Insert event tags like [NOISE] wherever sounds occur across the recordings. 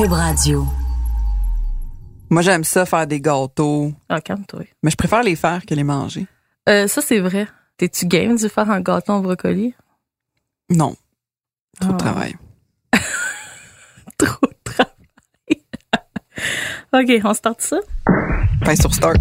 Cube Radio. Moi, j'aime ça faire des gâteaux, Ah, calme-toi. mais je préfère les faire que les manger. Euh, ça, c'est vrai. T'es-tu game de faire un gâteau en brocoli? Non. Trop Ah. de travail. [LAUGHS] Trop de travail. [LAUGHS] OK, on start ça? Fin sur Start.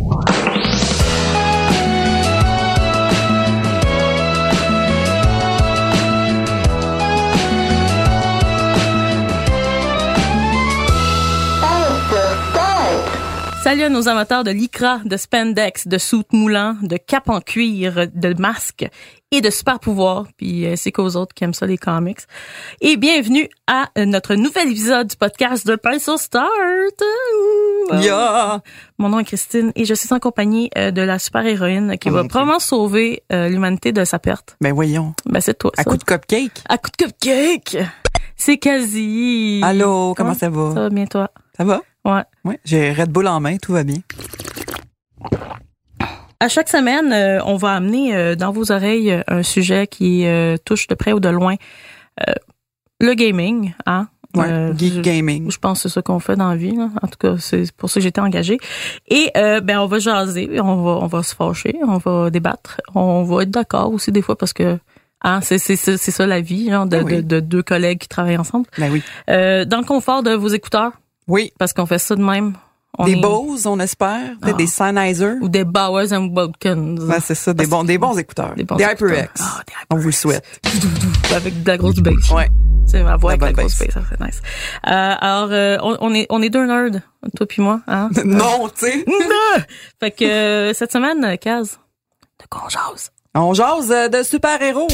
Salut à nos amateurs de lycra, de spandex, de soutes moulants, de cap en cuir, de masques et de super pouvoirs. Puis euh, c'est qu'aux autres qui aiment ça les comics. Et bienvenue à euh, notre nouvel épisode du podcast de sur Start. Yeah! Mon nom est Christine et je suis en compagnie euh, de la super héroïne qui Oh va probablement sauver l'humanité de sa perte. Ben voyons. Ben c'est toi. À ça. coup de cupcake? à coup de cupcake. C'est quasi. Allô, comment ça va? Ça va bien toi? Ça va? Ouais. Oui. J'ai Red Bull en main, tout va bien. À chaque semaine, euh, on va amener euh, dans vos oreilles euh, un sujet qui touche de près ou de loin le gaming, hein. Ouais. Geek je- Gaming. Je pense que c'est ça qu'on fait dans la vie. Là. En tout cas, c'est pour ça que j'étais engagée. Et ben on va jaser, on va on va se fâcher, on va débattre, on va être d'accord aussi des fois parce que hein, c'est c'est c'est ça la vie genre de, oui. de, de deux collègues qui travaillent ensemble. Ben oui. Euh, dans le confort de vos écouteurs Oui. parce qu'on fait ça de même. On des est- Bose, on espère. Ah. des Sennheiser. ou des Bowers and Wilkins. Ouais, c'est ça. Des bons, des bons écouteurs. Des Des, bons écouteurs. HyperX. Ah, des On vous le souhaite. avec de la grosse bass. Ouais. C'est ma voix La avec la grosse bass. ça serait nice. Euh, alors, euh, on, on est on est deux nerds, toi puis moi, hein? [LAUGHS] non, tu sais. [LAUGHS] fait que euh, cette semaine, Kaz, de qu'on jase? On jase de super-héros.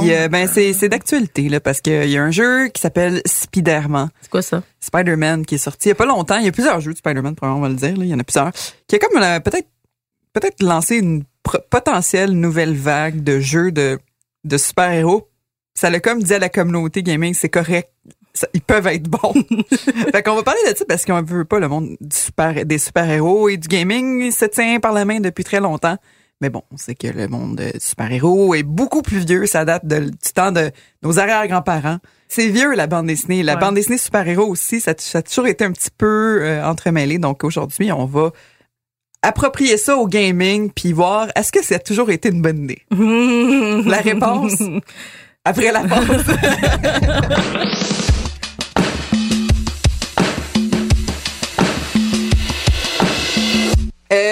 Puis, Oh. euh, ben, c'est, c'est d'actualité, là, parce qu'il y a un jeu qui s'appelle Spider-Man. C'est quoi ça? Spider-Man qui est sorti il y a pas longtemps. Il y a plusieurs jeux de Spider-Man, probablement, on va le dire. Là. Il y en a plusieurs. Qui a comme euh, peut-être peut-être lancé une potentielle nouvelle vague de jeux de, de super-héros. Ça l'a comme dit à la communauté gaming, c'est correct. Ça- ils peuvent être bons. [LAUGHS] fait qu'on va parler de ça parce qu'on veut pas le monde du super, des super-héros et du gaming se tient par la main depuis très longtemps. Mais bon, on sait que le monde du super-héros est beaucoup plus vieux. Ça date de- du temps de nos arrière-grands-parents. C'est vieux, la bande dessinée. La Ouais. bande dessinée super-héros aussi, ça, ça a toujours été un petit peu euh, entremêlé. Donc aujourd'hui, on va approprier ça au gaming puis voir est-ce que ça a toujours été une bonne idée? [LAUGHS] La réponse? Après la pause. [LAUGHS]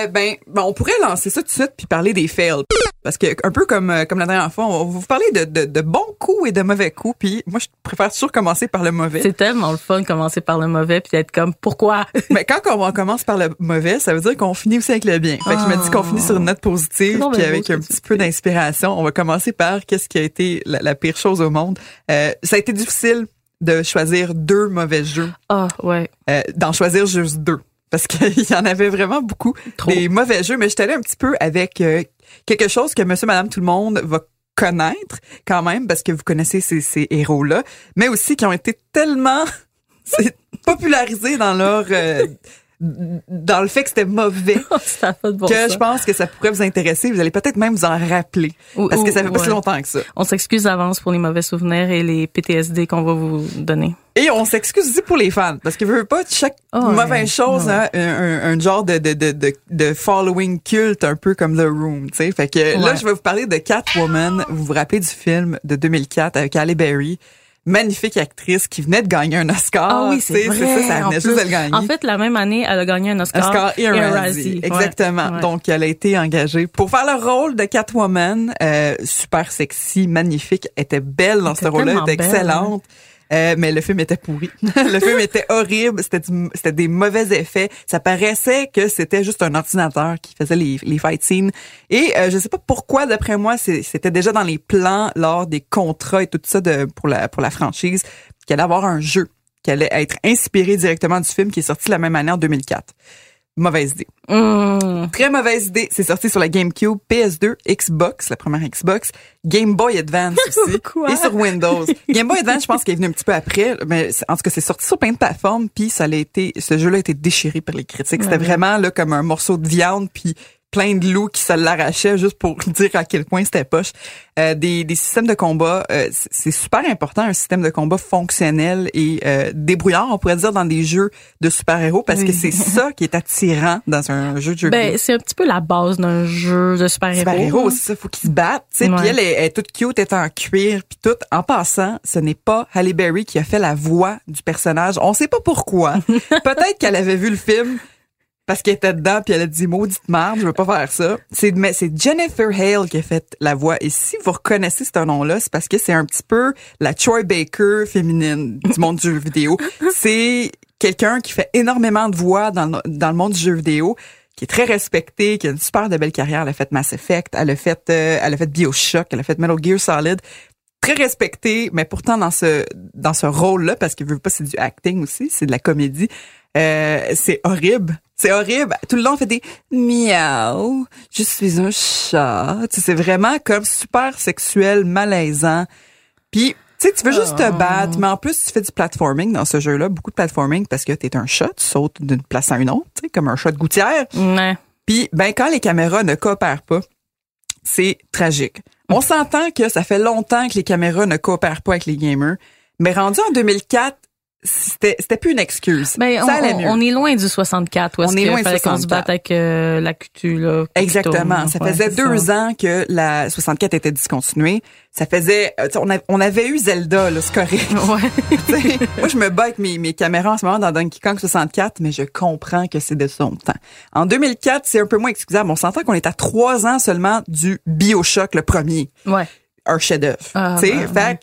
Euh, ben, ben, on pourrait lancer ça tout de suite puis parler des fails. Parce que un peu comme euh, comme la dernière fois, on va vous parler de, de, de bons coups et de mauvais coups. Puis moi, je préfère toujours commencer par le mauvais. C'est tellement le fun de commencer par le mauvais puis d'être comme pourquoi? [LAUGHS] Mais quand on, commence par le mauvais, ça veut dire qu'on finit aussi avec le bien. Fait que je me dis qu'on finit sur une note positive, donc puis avec un petit peu d'inspiration. On va commencer par qu'est-ce qui a été la, la pire chose au monde. Euh, ça a été difficile de choisir deux mauvais jeux, Ah ouais, euh, d'en choisir juste deux. Parce qu'il [LAUGHS] y en avait vraiment beaucoup trop. des mauvais jeux, mais je suis allée un petit peu avec euh, quelque chose que monsieur, madame, tout le monde va connaître quand même, parce que vous connaissez ces, ces héros-là, mais aussi qui ont été tellement [LAUGHS] c'est popularisés dans leur... euh, dans le fait que c'était mauvais, [LAUGHS] ça a pas de bon que je pense que ça pourrait vous intéresser. Vous allez peut-être même vous en rappeler. Ou- Parce que ça fait ou- pas si longtemps que ça. On s'excuse d'avance pour les mauvais souvenirs et les PTSD qu'on va vous donner. Et on s'excuse aussi pour les fans, parce que veut pas chaque Oh, ouais. mauvaise chose, Ouais. hein, un, un- un genre de, de, de, de, de following culte, un peu comme The Room, tu sais. Fait que là, je vais vous parler de Catwoman. Vous vous rappelez du film de 2004 avec Halle Berry, magnifique actrice qui venait de gagner un Oscar. Ah oui, c'est vrai. ça, ça en venait juste de le gagner. En fait, la même année, elle a gagné un Oscar, Oscar et un Razzie. Exactement. ouais. Donc, elle a été engagée pour faire le rôle de Catwoman. Euh, super sexy, magnifique, était belle dans Elle ce rôle-là, était belle, excellente. Euh, mais le film était pourri. [LAUGHS] le film était horrible. C'était c'était des mauvais effets. Ça paraissait que c'était juste un ordinateur qui faisait les, les fight scenes. Et euh, je sais pas pourquoi, d'après moi, c'était déjà dans les plans lors des contrats et tout ça de, pour la pour la franchise qu'il allait avoir un jeu qui allait être inspiré directement du film qui est sorti la même année en 2004. Mauvaise idée. Hum. Très mauvaise idée. C'est sorti sur la GameCube, PS2, Xbox, la première Xbox, Game Boy Advance [LAUGHS] aussi, et sur Windows. Game Boy Advance, je pense qu'il est venu un petit peu après, mais en tout cas, c'est sorti sur plein de plateformes, puis ça a été, ce jeu-là a été déchiré par les critiques. C'était vraiment là comme un morceau de viande, puis plein de loups qui se l'arrachaient juste pour [LAUGHS] dire à quel point c'était poche. Euh, des, des systèmes de combat, euh, c'est- super important, un système de combat fonctionnel et euh, débrouillard, on pourrait dire, dans des jeux de super-héros, parce que c'est ça qui est attirant dans un jeu de jeu Ben, c'est un petit peu la base d'un jeu de super-héros. super-héros, hein. c'est ça, faut qu'ils se battent, tu sais. Puis elle est, elle est toute cute, elle est en cuir, puis tout. En passant, ce n'est pas Halle Berry qui a fait la voix du personnage. On sait pas pourquoi. [LAUGHS] Peut-être qu'elle avait vu le film parce qu'elle était dedans puis elle a dit maudite merde, je veux pas faire ça. C'est mais c'est Jennifer Hale qui a fait la voix et si vous reconnaissez ce nom-là, c'est parce que c'est un petit peu la Troy Baker féminine du monde du jeu vidéo. [LAUGHS] C'est quelqu'un qui fait énormément de voix dans le, dans le monde du jeu vidéo qui est très respectée, qui a une super de belle carrière. Elle a fait Mass Effect, elle a fait, euh, elle a fait Bioshock, elle a fait Metal Gear Solid. Très respectée, mais pourtant dans ce dans ce rôle-là, parce que veut pas c'est du acting aussi, c'est de la comédie. Euh, c'est horrible. C'est horrible. Tout le long, on fait des miaou. Je suis un chat. Tu sais, c'est vraiment comme super sexuel, malaisant. Puis, tu sais, tu veux juste te battre, mais en plus, tu fais du platforming dans ce jeu-là, beaucoup de platforming parce que t'es un chat, tu sautes d'une place à une autre, tu sais, comme un chat de gouttière. Ouais. Puis, ben, quand les caméras ne coopèrent pas, c'est tragique. On s'entend que ça fait longtemps que les caméras ne coopèrent pas avec les gamers, mais rendu en 2004, c'était c'était plus une excuse. Ben, on, ça allait on- mieux. on est loin du 64 où est-ce On est qu'il loin du fallait qu'on se 64. batte avec euh, la cutu, là. Exactement. Ça Ouais, faisait deux ça. ans que la 64 était discontinuée. Ça faisait, euh, on, a- on avait eu Zelda, là, c'est correct. [LAUGHS] Ouais. [LAUGHS] Moi, je me bats avec mes, mes caméras en ce moment dans Donkey Kong 64, mais je comprends que c'est de son temps. En 2004, c'est un peu moins excusable. On s'entend qu'on est à trois ans seulement du Bioshock, le premier. ouais. Un chef-d'œuvre. Ah, tu sais, ben, fait que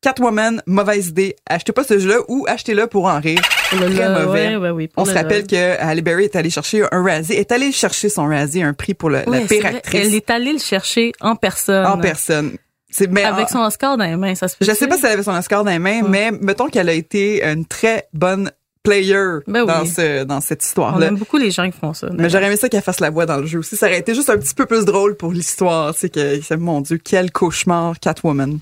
Catwoman, mauvaise idée. Achetez pas ce jeu-là ou achetez-le pour en rire. Le- Très le- mauvais. ouais, ouais, oui, On se le- rappelle que Halle Berry est allée chercher un Razzie, est allée chercher son Razzie, un prix pour le- Ouais, la pire actrice Elle est allée le chercher en personne. en personne. C'est mais Avec en- son Oscar dans les mains, ça se peut. Je sais pas si elle avait son Oscar dans les mains, mais mettons qu'elle a été une très bonne player Ben dans oui. ce dans cette On histoire-là. aime beaucoup les gens qui font ça. Mais j'aurais aimé ça qu'elle fasse la voix dans le jeu aussi. Ça aurait été juste un petit peu plus drôle pour l'histoire. C'est que, mon Dieu, quel cauchemar, Catwoman.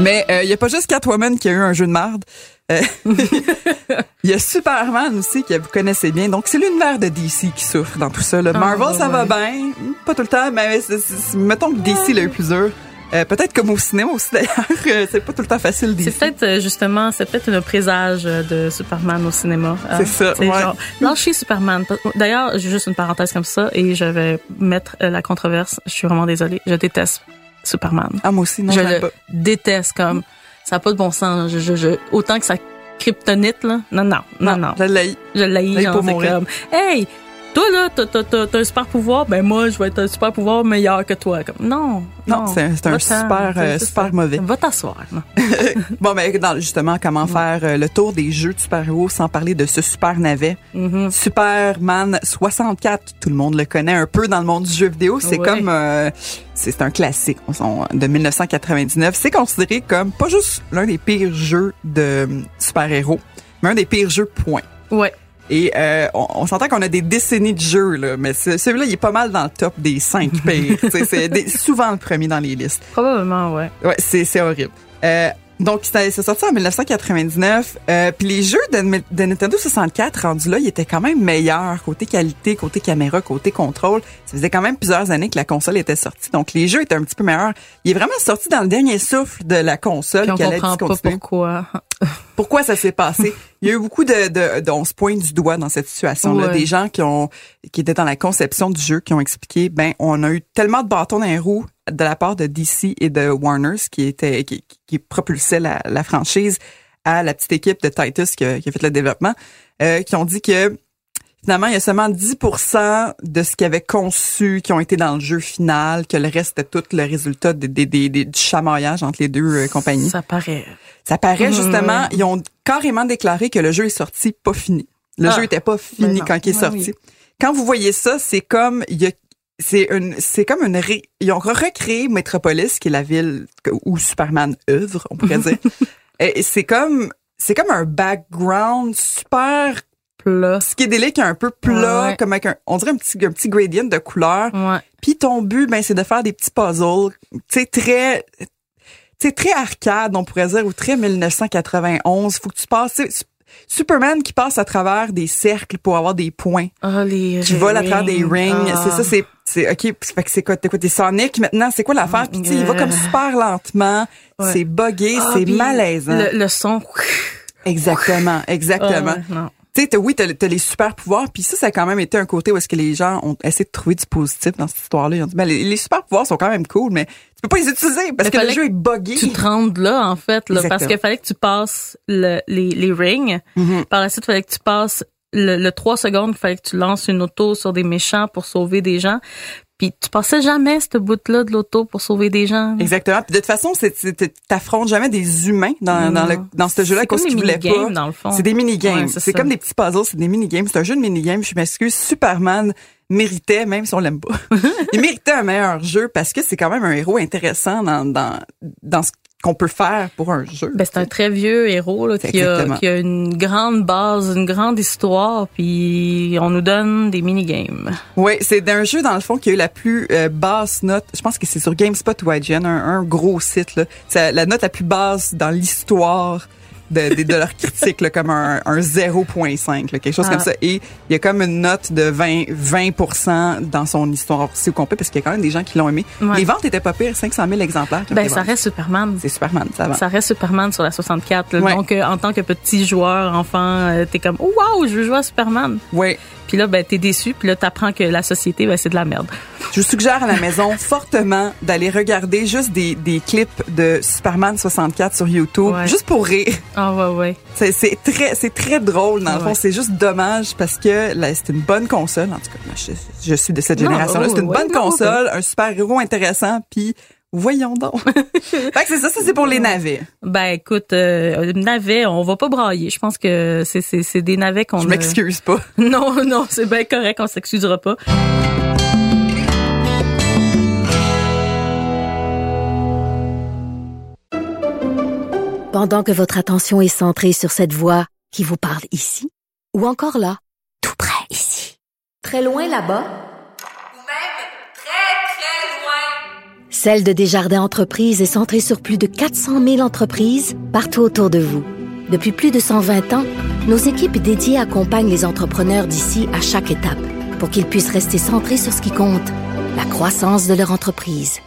Mais il y a pas juste Catwoman qui a eu un jeu de marde. Euh, [LAUGHS] Il y a Superman aussi que vous connaissez bien. Donc c'est l'univers de DC qui souffre dans tout ça. là. Ah, Marvel ça va bien, pas tout le temps, mais mettons que DC l'a eu plus dur. Euh, peut-être comme au cinéma aussi [LAUGHS] d'ailleurs, euh, c'est pas tout le temps facile DC. C'est peut-être euh, justement, c'est peut-être un présage euh, de Superman au cinéma. C'est ça, ouais. genre, lâchez Superman. D'ailleurs, j'ai juste une parenthèse comme ça et je vais mettre euh, la controverse. Je suis vraiment désolée. Je déteste Superman. Ah moi aussi non, je le pas. déteste comme ça n'a pas de bon sens. Je, je, je- autant que ça kryptonite là. Non non non non. Je l'ai. Je L'haïs genre pour mourir. comme hey toi là t'as t'as t'as t'as un super pouvoir ben moi je vais être un super pouvoir meilleur que toi comme non Non, c'est c'est un super euh, super mauvais. va t'asseoir non. [LAUGHS] Bon ben dans, justement comment faire euh, le tour des jeux de super-héros sans parler de ce super navet. Mhm. Superman 64, tout le monde le connaît un peu dans le monde du jeu vidéo, c'est comme euh, c'est un classique on- on- de 1999, c'est considéré comme pas juste l'un des pires jeux de euh, super-héros, mais un des pires jeux point. ouais Et euh, on, on s'entend qu'on a des décennies de jeux, là, mais ce- celui-là, il est pas mal dans le top des cinq [LAUGHS] pires. C'est souvent le premier dans les listes. probablement ouais Ouais, c'est c'est horrible. Euh, donc, c'est c'est sorti en 1999. Euh, Puis les jeux de, de Nintendo 64 rendus là, ils étaient quand même meilleurs côté qualité, côté caméra, côté contrôle. Ça faisait quand même plusieurs années que la console était sortie. Donc, les jeux étaient un petit peu meilleurs. Il est vraiment sorti dans le dernier souffle de la console puis on comprend pas pourquoi [LAUGHS] Pourquoi ça s'est passé? Il y a eu beaucoup de, de, de on se pointe du doigt dans cette situation-là. Ouais. Des gens qui ont, qui étaient dans la conception du jeu, qui ont expliqué, ben, on a eu tellement de bâtons dans les roues de la part de DC et de Warner, qui était, qui, qui propulsait la, la franchise à la petite équipe de Titus qui a, qui a fait le développement, euh, qui ont dit que Finalement, il y a seulement 10% de ce qu'ils avaient conçu qui ont été dans le jeu final, que le reste était tout le résultat des, des, des- des- du chamaillage entre les deux euh, compagnies. Ça paraît. Ça paraît Mhm, justement, ils ont carrément déclaré que le jeu est sorti pas fini. Le Ah. jeu était pas Ben fini non. quand il est sorti. oui. Quand vous voyez ça, c'est comme il y a c'est une c'est comme une ré- ils ont recréé Metropolis qui est la ville où Superman œuvre, on pourrait dire. [LAUGHS] Et c'est comme c'est comme un background super Plat. psychédélique un peu plat Ouais. comme avec un on dirait un petit un petit gradient de couleurs. Ouais. Puis ton but, ben, c'est de faire des petits puzzles, tu sais, très, sais, très arcade, on pourrait dire, ou très 1991. Faut que tu passes, Superman qui passe à travers des cercles pour avoir des points. Ah, les Qui vole à travers des rings. Ah. C'est ça, c'est, c'est, ok, fait que c'est quoi, t'es quoi, t'es Sonic maintenant? C'est quoi l'affaire? Puis tu sais, il va comme super lentement. Ouais. C'est buggé, Ah, c'est malaisant. Le, le son. [LAUGHS] Exactement, exactement. Non. Tu sais, t'as- oui, t'as, les super pouvoirs, puis ça, ça a quand même été un côté où est-ce que les gens ont essayé de trouver du positif dans cette histoire-là. Ils ont dit, ben, les, les super pouvoirs sont quand même cool, mais tu peux pas les utiliser parce Mais que le jeu est buggé. Tu te rendes là, en fait, là, parce qu'il fallait que tu passes le, les, les rings. Mhm. Par la suite, il fallait que tu passes le, le 3 secondes, il fallait que tu lances une auto sur des méchants pour sauver des gens. Puis tu passais jamais cette bout-là de l'auto pour sauver des gens. Exactement. Puis de toute façon, t'affrontes jamais des humains dans, dans, le, dans ce jeu-là C'est des mini-games, dans le fond. C'est des mini-games. Ouais, c'est comme des petits puzzles, c'est des mini-games. C'est un jeu de mini-games. Je m'excuse, Superman méritait, même si on l'aime pas, [LAUGHS] il méritait un meilleur jeu parce que c'est quand même un héros intéressant dans, dans, dans ce qu'on peut faire pour un jeu. Ben, c'est un très vieux héros là, qui, a, Exactement. qui a une grande base, une grande histoire, puis on nous donne des mini-games. Oui, c'est d'un jeu dans le fond qui a eu la plus euh, basse note. Je pense que c'est sur GameSpot ou IGN, un, un gros site. là. C'est la note la plus basse dans l'histoire de, de, de leur critique, là, comme un, un 0.5, là, quelque chose Ah. comme ça. Et il y a comme une note de 20, 20 dans son histoire aussi au complet, parce qu'il y a quand même des gens qui l'ont aimé. Ouais. Les ventes étaient pas pires, 500 000 exemplaires. Ben, ça reste Superman. C'est Superman, ça va. Ça reste Superman sur la 64. là. Ouais. Donc, euh, en tant que petit joueur, enfant, euh, t'es comme, oh, wow, je veux jouer à Superman. Oui. Puis là, ben, t'es déçu. Puis là, t'apprends que la société, ben, c'est de la merde. Je vous suggère à la maison [LAUGHS] fortement d'aller regarder juste des, des clips de Superman 64 sur YouTube, Ouais. juste pour rire. Ah, ouais, ouais. C'est c'est très, c'est très drôle dans le Ouais. fond. C'est juste dommage parce que là, c'est une bonne console. En tout cas, moi, je, je suis de cette génération-là. c'est une ouais, bonne non, console, un super héros intéressant, puis voyons donc. [LAUGHS] fait que c'est ça, ça c'est pour les navets. Ben, écoute, euh, navet, on va pas brailler. Je pense que c'est, c'est, c'est des navets qu'on Je a- m'excuse pas. [LAUGHS] Non, non, c'est bien correct, on s'excusera pas. Pendant que votre attention est centrée sur cette voix qui vous parle ici, ou encore là, tout près ici, très loin là-bas, Ou même très, très loin. Celle de Desjardins Entreprises est centrée sur plus de 400 000 entreprises partout autour de vous. Depuis plus de 120 ans, nos équipes dédiées accompagnent les entrepreneurs d'ici à chaque étape pour qu'ils puissent rester centrés sur ce qui compte, la croissance de leur entreprise.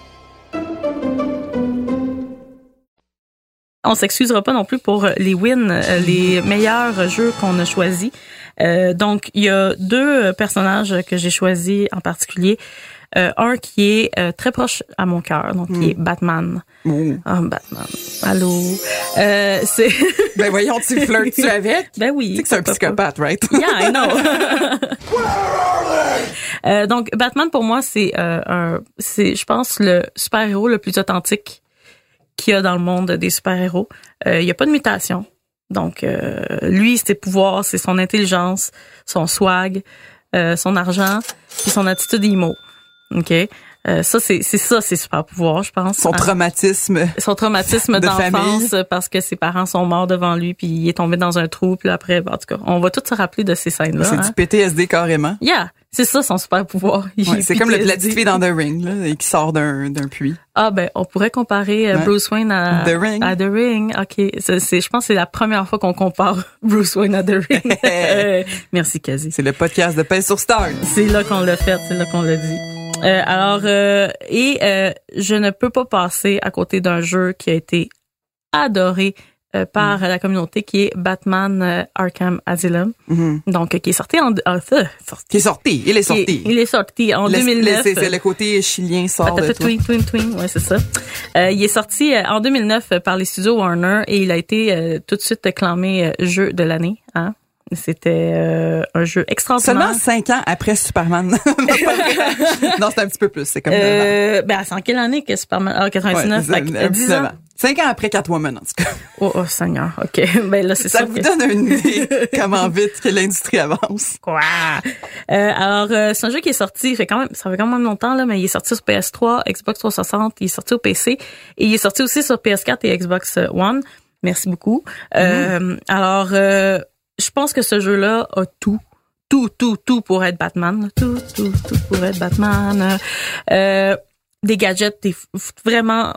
On s'excusera pas non plus pour les wins, euh, les meilleurs jeux qu'on a choisis. Euh, donc, il y a deux personnages que j'ai choisis en particulier. Euh, un qui est euh, très proche à mon cœur, donc qui est Batman. Oh. Ah, Batman. Allô? Euh, c'est. [LAUGHS] Ben voyons, tu flirtes-tu avec? ben oui. Tu sais que c'est un psychopathe, right? Yeah, I know. [LAUGHS] [LAUGHS] Euh, donc Batman pour moi c'est euh, un c'est je pense le super-héros le plus authentique qu'il y a dans le monde des super-héros. Euh, il y a pas de mutation. Donc lui ses pouvoirs, c'est son intelligence, son swag, son argent, puis son attitude emo. OK Euh, ça c'est c'est ça ses super pouvoirs, je pense. Son Ah traumatisme. son traumatisme [LAUGHS] de d'enfance famille. parce que ses parents sont morts devant lui puis il est tombé dans un trou puis après en tout cas on va tous se rappeler de ces scènes là C'est du PTSD carrément. yeah c'est ça son super pouvoir [LAUGHS] Ouais, c'est comme le- la petite fille dans The Ring, là, et qui sort d'un d'un puits. ah ben on pourrait comparer euh, Ouais. Bruce Wayne à The Ring. à The Ring ok c'est c'est- je pense que c'est la première fois qu'on compare [LAUGHS] Bruce Wayne à The Ring Euh, merci Kazi C'est le podcast de Pèse sur Star. C'est là qu'on l'a fait, c'est là qu'on l'a dit. Euh, alors, euh, et euh, je ne peux pas passer à côté d'un jeu qui a été adoré euh, par Mm. la communauté, qui est Batman euh, Arkham Asylum. Mhm. Donc, euh, qui est sorti en... ah, ça, sorti. Qui est sorti. Il est sorti. il est sorti en Le- 2009. le- C'est le côté chilien sort de twing, twing, twing. Ouais, c'est ça. Euh, il est sorti en 2009 par les studios Warner et il a été euh, tout de suite clamé jeu de l'année. C'était euh, un jeu extraordinaire. Seulement cinq ans après Superman. [LAUGHS] non, c'est un petit peu plus. C'est comme. Euh, ben, c'est en quelle année que Superman? Ah, 99. Ouais, fait que, dix- euh, 10 19 ans. Cinq ans après Catwoman, en tout cas. [LAUGHS] Oh, oh, Seigneur. OK. [LAUGHS] Ben, là, c'est Ça vous que- donne une idée comment vite que l'industrie avance. Quoi? Euh, alors, c'est un jeu qui est sorti, fait quand même, ça fait quand même longtemps, là, mais il est sorti sur PS3, Xbox 360, il est sorti au PC, et il est sorti aussi sur PS4 et Xbox One. Merci beaucoup. Euh, alors, euh, pense que ce jeu-là a tout. Tout, tout, tout pour être Batman. Tout, tout, tout pour être Batman. Euh, des gadgets, des vraiment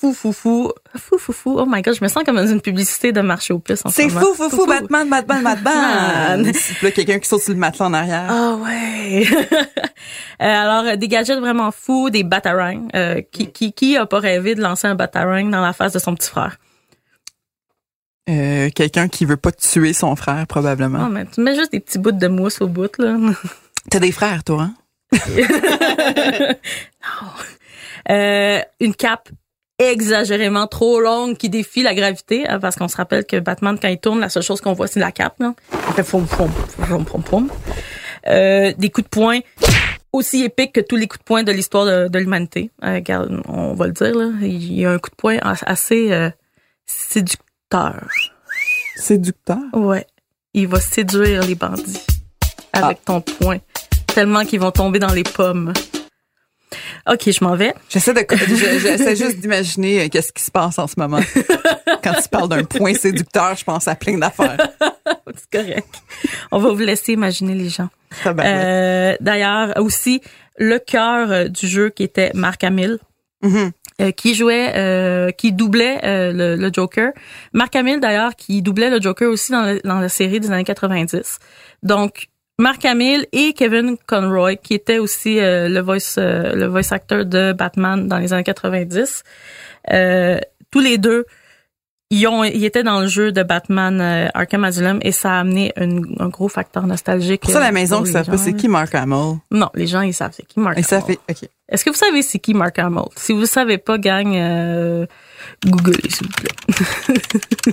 fou, fou, fou. Fou, fou, fou. Oh my god, je me sens comme dans une publicité de marché aux puces en ce C'est moment. fou, fou, fou, Batman, Batman, Batman. Man. Puis là, quelqu'un qui saute sur le matelas en arrière. Ah ouais. [LAUGHS] Euh, alors euh, des gadgets vraiment fous, des batarangs. Euh, qui qui qui a pas rêvé de lancer un batarang dans la face de son petit frère Euh, quelqu'un qui veut pas tuer son frère, probablement. Non mais tu mets juste des petits bouts de mousse au bout là. T'as des frères, toi, hein? [LAUGHS] Euh, une cape exagérément trop longue qui défie la gravité hein, parce qu'on se rappelle que Batman quand il tourne la seule chose qu'on voit c'est la cape là. Il fait foum foum foum foum foum. Euh, des coups de poing aussi épiques que tous les coups de poing de l'histoire de, de l'humanité. Euh, on va le dire là, il y a un coup de poing as- assez euh, séducteur. Séducteur? Ouais. Il va séduire les bandits avec ton poing. Tellement qu'ils vont tomber dans les pommes. OK, je m'en vais. J'essaie de, je- [LAUGHS] j'essaie juste d'imaginer euh, qu'est-ce qui se passe en ce moment. Quand tu parles d'un point séducteur, je pense à plein d'affaires. [LAUGHS] C'est correct. On va vous laisser imaginer les gens. Euh, D'ailleurs, aussi, le cœur euh, du jeu qui était Mark Hamill. Mhm. Euh, qui jouait, euh, qui doublait euh, le, le Joker. Mark Hamill d'ailleurs qui doublait le Joker aussi dans, le- dans la série des années 90. Donc Mark Hamill et Kevin Conroy qui était aussi euh, le voice euh, le voice actor de Batman dans les années 90. Euh, tous les deux ils ont ils étaient dans le jeu de Batman euh, Arkham Asylum et ça a amené un, un gros facteur nostalgique. Pour ça, euh, la maison, pour qui savent pas c'est qui Mark Hamill. Non, les gens ils savent c'est qui Mark Et ça Hamill. fait, OK. Est-ce que vous savez c'est qui Mark Hamill? Si vous savez pas, gang, euh, Google, s'il vous plaît. [LAUGHS]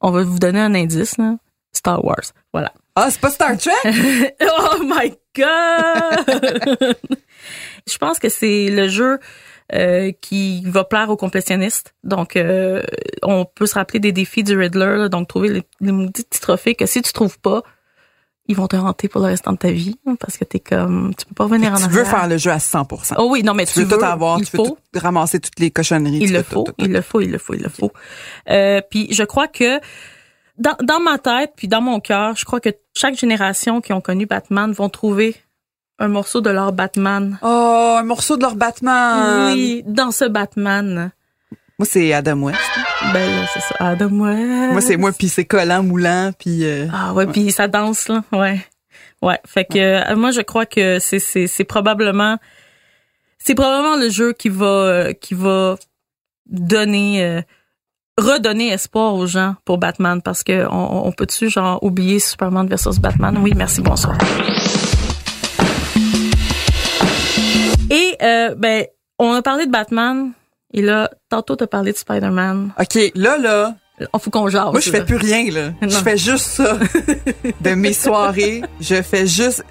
On va vous donner un indice, là. Star Wars. Voilà. Ah, c'est pas Star Trek? [LAUGHS] oh my God! [LAUGHS] Je pense que c'est le jeu euh, qui va plaire aux complétionnistes. Donc, euh, on peut se rappeler des défis du Riddler, là, donc trouver les, les petits trophées que si tu trouves pas, ils vont te hanter pour le restant de ta vie hein, parce que t'es comme tu peux pas revenir en tu arrière. veux faire le jeu à 100% Oh oui, non mais Tu tu, veux tout avoir, il tu veux faut. tout ramasser toutes les cochonneries. Il tu le faut, tout, tout, tout. il le faut, il le faut, il le faut. Euh, puis je crois que dans, dans ma tête, puis dans mon cœur, je crois que chaque génération qui ont connu Batman vont trouver un morceau de leur Batman. Oh, un morceau de leur Batman. Oui, dans ce Batman. Moi, c'est Adam West. Ben là, c'est ça. Adam West. Moi, c'est moi, puis c'est collant, moulant, puis... euh, Ah ouais, puis ça danse là, ouais. Ouais, fait que euh, moi je crois que c'est c'est c'est probablement c'est probablement le jeu qui va euh, qui va donner redonner espoir aux gens pour Batman parce que on, on peut-tu genre oublier Superman versus Batman? Oui, merci, bonsoir. Euh, ben on a parlé de Batman et là tantôt t'as parlé de Spider-Man. OK, là, là, On faut qu'on jase. moi, je fais là. plus rien, là. [LAUGHS] Je fais juste ça [LAUGHS] de mes soirées. Je fais juste...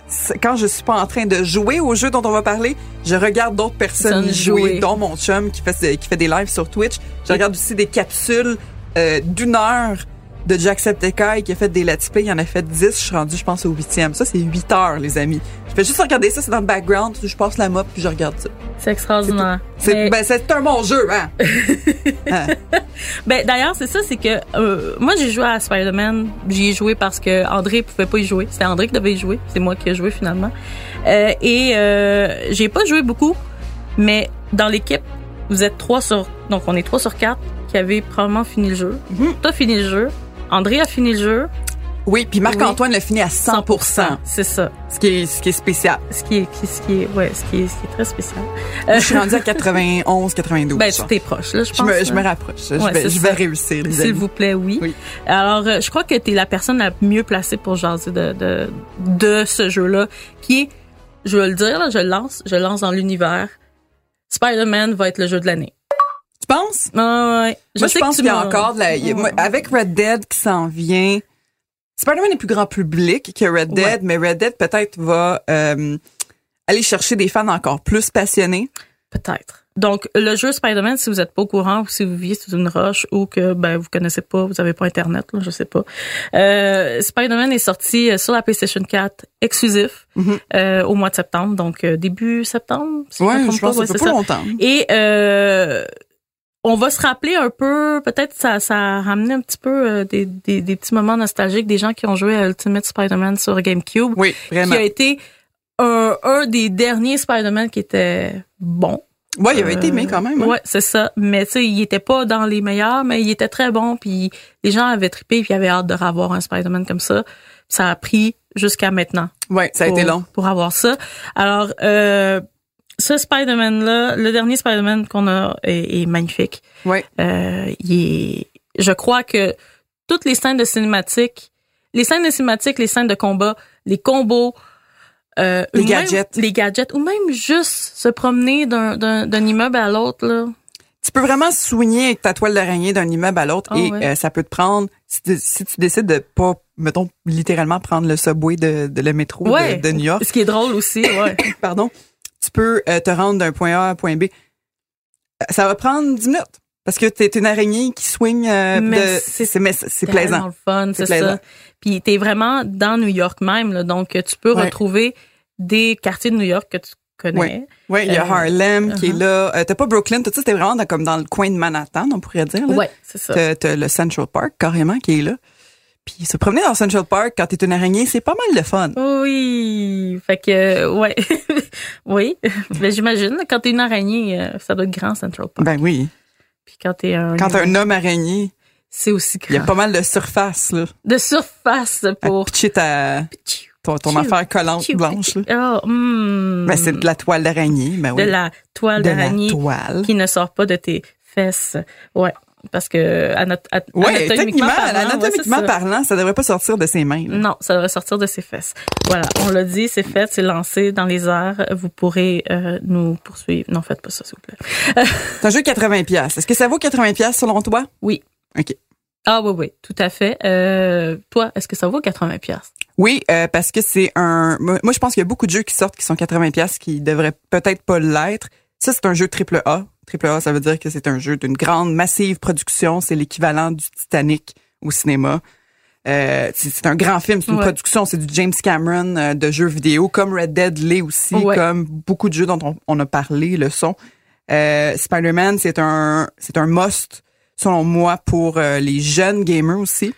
Quand je suis pas en train de jouer au jeu dont on va parler, je regarde d'autres personnes Personne jouer, jouer. dont mon chum qui fait, qui fait des lives sur Twitch. Je regarde aussi des capsules euh, d'une heure de Jacksepticeye qui a fait des let's play. Il en a fait 10. Je suis rendue, je pense, au huitième. Ça, c'est 8 heures, les amis. Je fais juste regarder ça. C'est dans le background. Je passe la mop puis je regarde ça. C'est extraordinaire. C'est Mais- ben, un bon jeu, hein? [LAUGHS] Hein? Ben d'ailleurs, c'est ça, c'est que euh, moi j'ai joué à Spider-Man, j'y ai joué parce que André pouvait pas y jouer. C'était André qui devait y jouer, c'est moi qui ai joué finalement. Euh, et euh, j'ai pas joué beaucoup, mais dans l'équipe, vous êtes trois sur donc on est trois sur quatre qui avaient probablement fini le jeu. Mhm. T'as fini le jeu, André a fini le jeu, Oui, puis Marc-Antoine l'a fini à 100% C'est ça. ce qui est, ce qui est spécial. Ce qui est ce qui est ouais, ce qui est ce qui est très spécial. Moi, je suis rendue à 91, 92. Ben tu t'es proche là, je je, pense. me, je me rapproche. Je Ouais, vais, c'est je vais réussir, les S'il vous plaît, oui. Oui. Alors, euh, je crois que tu es la personne la mieux placée pour jaser de, de, de ce jeu-là, qui est, je vais le dire, là, je le lance, je le lance dans l'univers. Spider-Man va être le jeu de l'année. Tu penses? Ah, ouais. Moi, je sais que pense qu'il y a encore de la, il y a- moi, avec Red Dead qui s'en vient, Spider-Man est plus grand public que Red Dead, Ouais. mais Red Dead peut-être va euh, aller chercher des fans encore plus passionnés. Peut-être. Donc, le jeu Spider-Man, si vous êtes pas au courant ou si vous vivez sous une roche ou que ben vous connaissez pas, vous avez pas Internet, là, je sais pas. Euh, Spider-Man est sorti euh, sur la PlayStation 4 exclusif Mhm. euh, au mois de septembre, donc euh, début septembre. si Ouais, je pense pas, que ça ouais, fait pas longtemps. Et euh, on va se rappeler un peu, peut-être ça, ça a ramené un petit peu euh, des, des, des petits moments nostalgiques des gens qui ont joué à Ultimate Spider-Man sur GameCube, Oui, vraiment. qui a été un, un des derniers Spider-Man qui était bon. Ouais, il avait Euh, été aimé quand même. hein. Ouais, c'est ça. Mais tu sais, il était pas dans les meilleurs, mais il était très bon. Puis les gens avaient trippé, puis ils avaient hâte de revoir un Spider-Man comme ça. Ça a pris jusqu'à maintenant. Ouais, ça a pour, été long. pour avoir ça. Alors, euh, ce Spider-Man là, le dernier Spider-Man qu'on a est, est magnifique. Ouais. Euh, il est, je crois que toutes les scènes de cinématique, les scènes de cinématique, les scènes de combat, les combos, euh, Les même gadgets. les gadgets, ou même juste se promener d'un, immeuble à l'autre là. Tu peux vraiment soigner avec ta toile d'araignée d'un immeuble à l'autre Ah et ouais. euh, ça peut te prendre si tu, si tu décides de pas mettons littéralement prendre le subway de, de le métro de, New York. Ce qui est drôle aussi, ouais. [COUGHS] Pardon. Tu peux euh, te rendre d'un point A à un point B. Euh, Ça va prendre 10 minutes parce que t'es une araignée qui swing euh, Mais c'est plaisant. le fun, C'est ça. Puis t'es vraiment dans New York même, là, donc tu peux Ouais. retrouver des quartiers de New York que tu connais. Ouais, il y a Euh, Harlem qui est uh-huh. là. Euh, t'as pas Brooklyn, tout ça c'était vraiment dans, comme dans le coin de Manhattan, on pourrait dire. Ouais, c'est ça. T'as, t'as le Central Park carrément qui est là. Puis se promener dans Central Park quand t'es une araignée, c'est pas mal de fun. Oui, fait que euh, ouais, [LAUGHS] oui. Mais j'imagine quand t'es une araignée, euh, ça doit être grand Central Park. Ben oui. Puis quand t'es un, Quand t'es un homme araignée, c'est aussi il y a grand. pas mal de surface là. De surface À pour pitcher ta ton, ton affaire collante blanche là. Oh, hmm. Ben c'est de la toile d'araignée, ben oui. de la toile De la d'araignée toile. qui ne sort pas de tes fesses. Ouais, parce que anat- at- Ouais, anatomiquement techniquement, parlant, ouais, anatomiquement c'est ça. parlant, ça devrait pas sortir de ses mains. là. Non, ça devrait sortir de ses fesses. Voilà, on l'a dit, c'est fait, c'est lancé dans les airs. Vous pourrez euh, nous poursuivre. Non, faites pas ça, s'il vous plaît. C'est un jeu de 80 pièces. Est-ce que ça vaut 80 pièces selon toi? Oui. OK. Ah oui, oui, tout à fait. Euh, toi, est-ce que ça vaut 80 pièces Oui, euh, parce que c'est un. Moi, moi, je pense qu'il y a beaucoup de jeux qui sortent qui sont 80 pièces qui devraient peut-être pas l'être. Ça, c'est un jeu triple A. Triple A, ça veut dire que c'est un jeu d'une grande, massive production. C'est l'équivalent du Titanic au cinéma. Euh, c'est un grand film, c'est une Ouais. production, c'est du James Cameron euh, de jeux vidéo, comme Red Dead l'est aussi, Ouais. comme beaucoup de jeux dont on, on a parlé le sont. Euh, Spider-Man, c'est un, c'est un must selon moi pour les jeunes gamers aussi.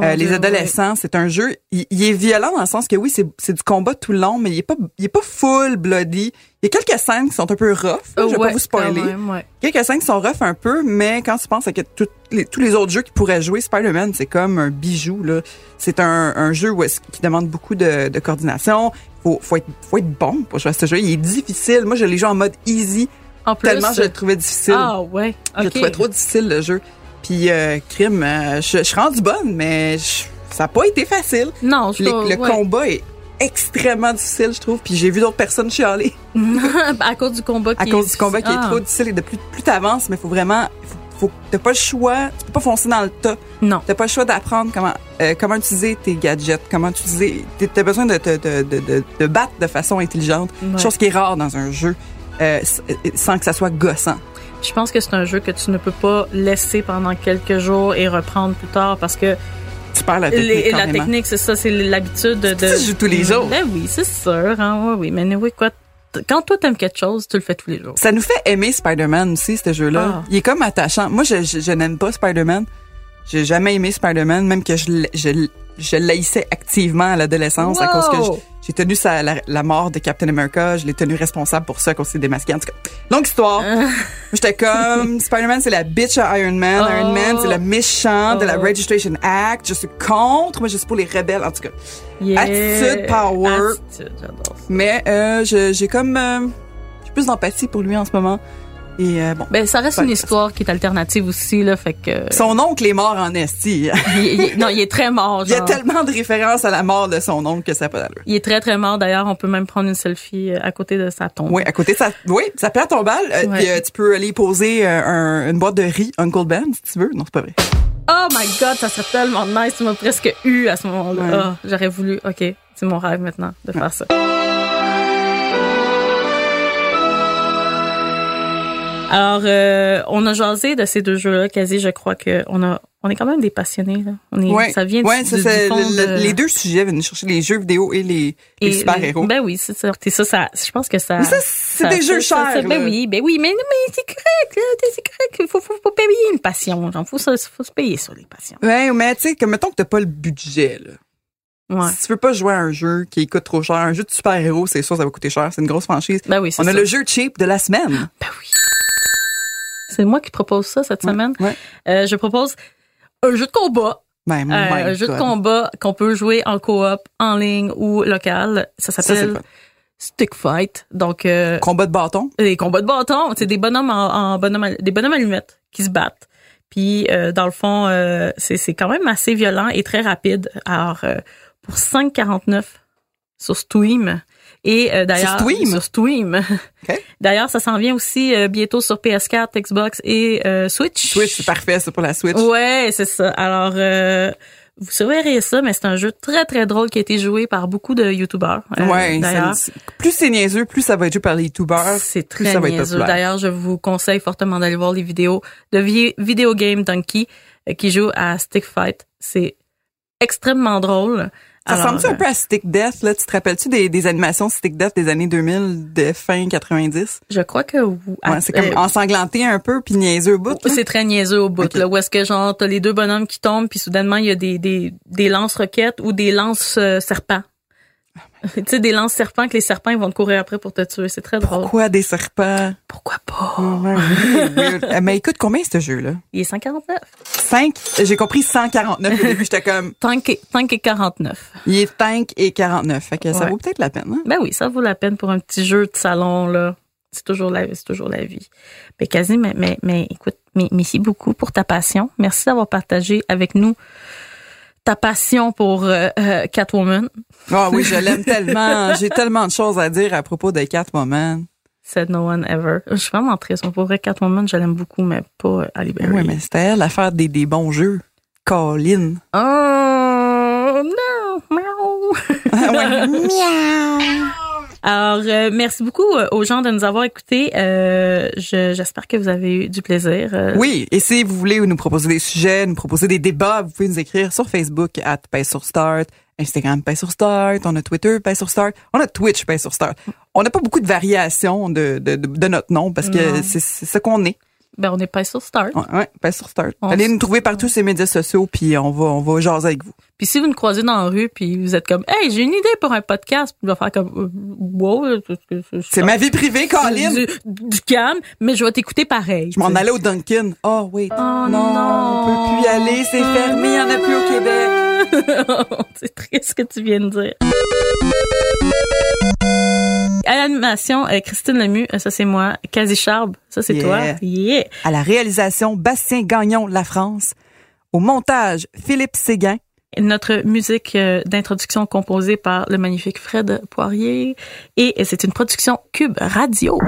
Oh, Euh, les Dieu, adolescents, c'est un jeu. Il, il est violent dans le sens que oui, c'est du combat tout le long, mais il est pas il est pas full bloody. Il y a quelques scènes qui sont un peu rough. oui. je vais Ouais, pas vous spoiler. quand même, ouais. Quelques scènes qui sont rough un peu, mais quand tu penses à que tout- les- tous les autres jeux qui pourraient jouer, Spider-Man, c'est comme un bijou là. C'est un, un jeu où qui demande beaucoup de, de coordination. Faut faut être faut être bon pour jouer à ce jeu. Il est difficile. Moi, je l'ai joué en mode easy En plus, tellement je le trouvais difficile. ah ouais, Je le trouvais trop difficile le jeu. Puis euh, crime, euh, je, je suis rendue bonne, mais je- ça n'a pas été facile. Non, je trouve- le ouais. combat est extrêmement difficile, je trouve. Puis j'ai vu d'autres personnes chialer [LAUGHS] à cause du combat qui à cause du combat qui Ah. est trop difficile. Et de plus, plus t'avances, mais faut vraiment, faut, faut, t'as pas le choix. Tu peux pas foncer dans le tas. Non. T'as pas le choix d'apprendre comment, euh, comment utiliser tes gadgets, comment utiliser. t'as- T'as besoin de te de, de, de, de battre de façon intelligente, Ouais. chose qui est rare dans un jeu. euh, s- euh, sans que ça soit gossant. Je pense que c'est un jeu que tu ne peux pas laisser pendant quelques jours et reprendre plus tard parce que Tu perds la technique. les- la technique, c'est ça, c'est l'habitude de. Tu joues tous les jours. Ben oui, c'est sûr. Hein, oui, oui. Mais oui, quoi. Quand toi t'aimes quelque chose, tu le fais tous les jours. Ça nous fait aimer Spider-Man aussi, ce jeu-là. Ah. Il est comme attachant. Moi, je, je, je n'aime pas Spider-Man. J'ai jamais aimé Spider-Man, même que je, je, je l'haïssais activement à l'adolescence à cause que j'ai tenu sa, la, la mort de Captain America. Je l'ai tenu responsable pour ça, qu'on s'est démasqué. En tout cas, longue histoire. [LAUGHS] J'étais comme, Spider-Man, c'est la bitch à Iron Man. Oh. Iron Man, c'est le méchant de la Oh. Registration Act. Je suis contre. Moi, je suis pour les rebelles. En tout cas. Yeah. Attitude, power. Attitude, j'adore ça. Mais euh, j'ai comme... euh, j'ai plus d'empathie pour lui en ce moment. Et euh, bon. Ben, ça reste une histoire qui est alternative aussi, là, fait que. Son oncle est mort en esti. il, il- non, il est très mort, Il y a tellement de références à la mort de son oncle que ça n'a pas d'allure. Il est très, très mort. D'ailleurs, on peut même prendre une selfie euh, à côté de sa tombe. Oui, à côté de ça, oui, ça perd ton bal. Euh, Ouais. euh, tu peux aller poser un- une boîte de riz Uncle Ben si tu veux. Non, c'est pas vrai. Oh my god, ça serait tellement nice. Tu m'as presque eu à ce moment-là. Ouais. Ah, J'aurais voulu. OK, c'est mon rêve maintenant de faire ça. Alors, euh, on a jasé de ces deux jeux-là, quasi. Je crois que on a, on est quand même des passionnés. Là. On est, Ouais. ça vient ouais, ça, du- c'est- du fond le- de- les deux sujets viennent chercher les jeux vidéo et les, les super-héros. Ben oui, c'est ça. Ça, ça. Je pense que ça. Mais ça, c'est ça- des jeux ça- ça- chers, Ben oui, ben oui, mais, mais c'est correct. C'est correct. Il faut, faut, faut payer une passion. Genre, faut, ça- faut se payer ça, les passions. Ouais, mais tu sais, comme mettons que t'as pas le budget, là. Ouais. Si tu veux pas jouer à un jeu qui coûte trop cher, un jeu de super-héros, c'est sûr, ça va coûter cher. C'est une grosse franchise. Ben oui, On ça. a le jeu cheap de la semaine. Ben oui. C'est moi qui propose ça cette semaine. Ouais. Euh, je propose un jeu de combat. Ben, Euh, un jeu de combat qu'on peut jouer en coop, en ligne ou local. Ça s'appelle. Stick Fight. Donc, euh, Combat de bâton? des combats de bâton. C'est des bonhommes en, en bonhomme, à- des bonhommes allumettes qui se battent. Puis, dans le fond, c'est c'est quand même assez violent et très rapide. Alors, pour 5,49 sur Steam. Et euh, d'ailleurs, Steam? Sur Steam. OK. [LAUGHS] D'ailleurs, ça s'en vient aussi euh, bientôt sur PS4, Xbox et euh, Switch. Switch, c'est parfait, c'est pour la Switch. Ouais, c'est ça. Alors, euh, vous surveillerez ça, mais c'est un jeu très, très drôle qui a été joué par beaucoup de YouTubeurs. euh, ouais, d'ailleurs. ça- plus c'est niaiseux, plus ça va être joué par les youtubeurs. C'est plus très ça va être niaiseux. D'ailleurs, je vous conseille fortement d'aller voir les vidéos de Vi- Video Game Donkey euh, qui joue à Stick Fight. C'est extrêmement drôle. Ça ressemble-tu un euh, peu à Stick Death, là? Tu te rappelles-tu des, des animations Stick Death des années 2000, de fin 90? Je crois que. Ouais, c'est comme euh, ensanglanté un peu, puis niaiseux au bout. c'est très niaiseux au bout, là, où est-ce que genre t'as les deux bonhommes qui tombent, puis soudainement il y a des des des lance roquettes ou des lance euh, serpents. [LAUGHS] tu sais des lance serpents que les serpents ils vont te courir après pour te tuer, c'est très drôle. Pourquoi des serpents? Pourquoi pas? Ouais, weird. Euh, Mais écoute, combien ce jeu-là? Il est 149. 5, j'ai compris 149 au début, j'étais comme, [LAUGHS] Tank et, tank et 49. il est 5 et 49. Fait que ça vaut peut-être la peine, hein? Ben oui, ça vaut la peine pour un petit jeu de salon là. C'est toujours la c'est toujours la vie. Ben quasi mais mais mais écoute, mais, merci beaucoup pour ta passion. Merci d'avoir partagé avec nous ta passion pour euh, euh, Catwoman. Ah oui, je l'aime [LAUGHS] tellement. J'ai tellement de choses à dire à propos de Catwoman. Said no one ever. Je suis vraiment triste. Pour vrai, Catwoman, je l'aime beaucoup, mais pas euh, Halle Berry. Oui, mais c'était elle à faire des, des bons jeux. Colin. Oh non, miaou. Miaou. Alors, euh, merci beaucoup euh, aux gens de nous avoir écoutés. Euh, je- J'espère que vous avez eu du plaisir. euh, Oui, et si vous voulez nous proposer des sujets, nous proposer des débats, vous pouvez nous écrire sur Facebook at sur Start, Instagram sur Start, on a Twitter sur Start, on a Twitch sur Start. On n'a pas beaucoup de variations de, de, de, de notre nom parce que c'est ce qu'on est. Ben, on n'est pas sur Start. Ouais, ouais, Paix sur Start. On Allez nous trouver partout sur les médias sociaux puis on va on va jaser avec vous. Puis si vous nous croisez dans la rue, puis vous êtes comme, hey, j'ai une idée pour un podcast, puis vous faire comme, euh, wow, C'est ma vie privée, Colin. du, du calme, mais je vais t'écouter pareil. Je m'en allais au Dunkin. Oh wait. Oh non, non. on peut plus y aller, c'est fermé, il y en a plus au Québec. [LAUGHS] C'est triste ce que tu viens de dire. À l'animation, euh, Christine Lemieux, euh, ça c'est moi. Quasi Charbe, ça c'est Yeah. toi. Yeah. À la réalisation, Bastien Gagnon, La France. Au montage, Philippe Séguin. Notre musique euh, d'introduction composée par le magnifique Fred Poirier. Et c'est une production Cube Radio.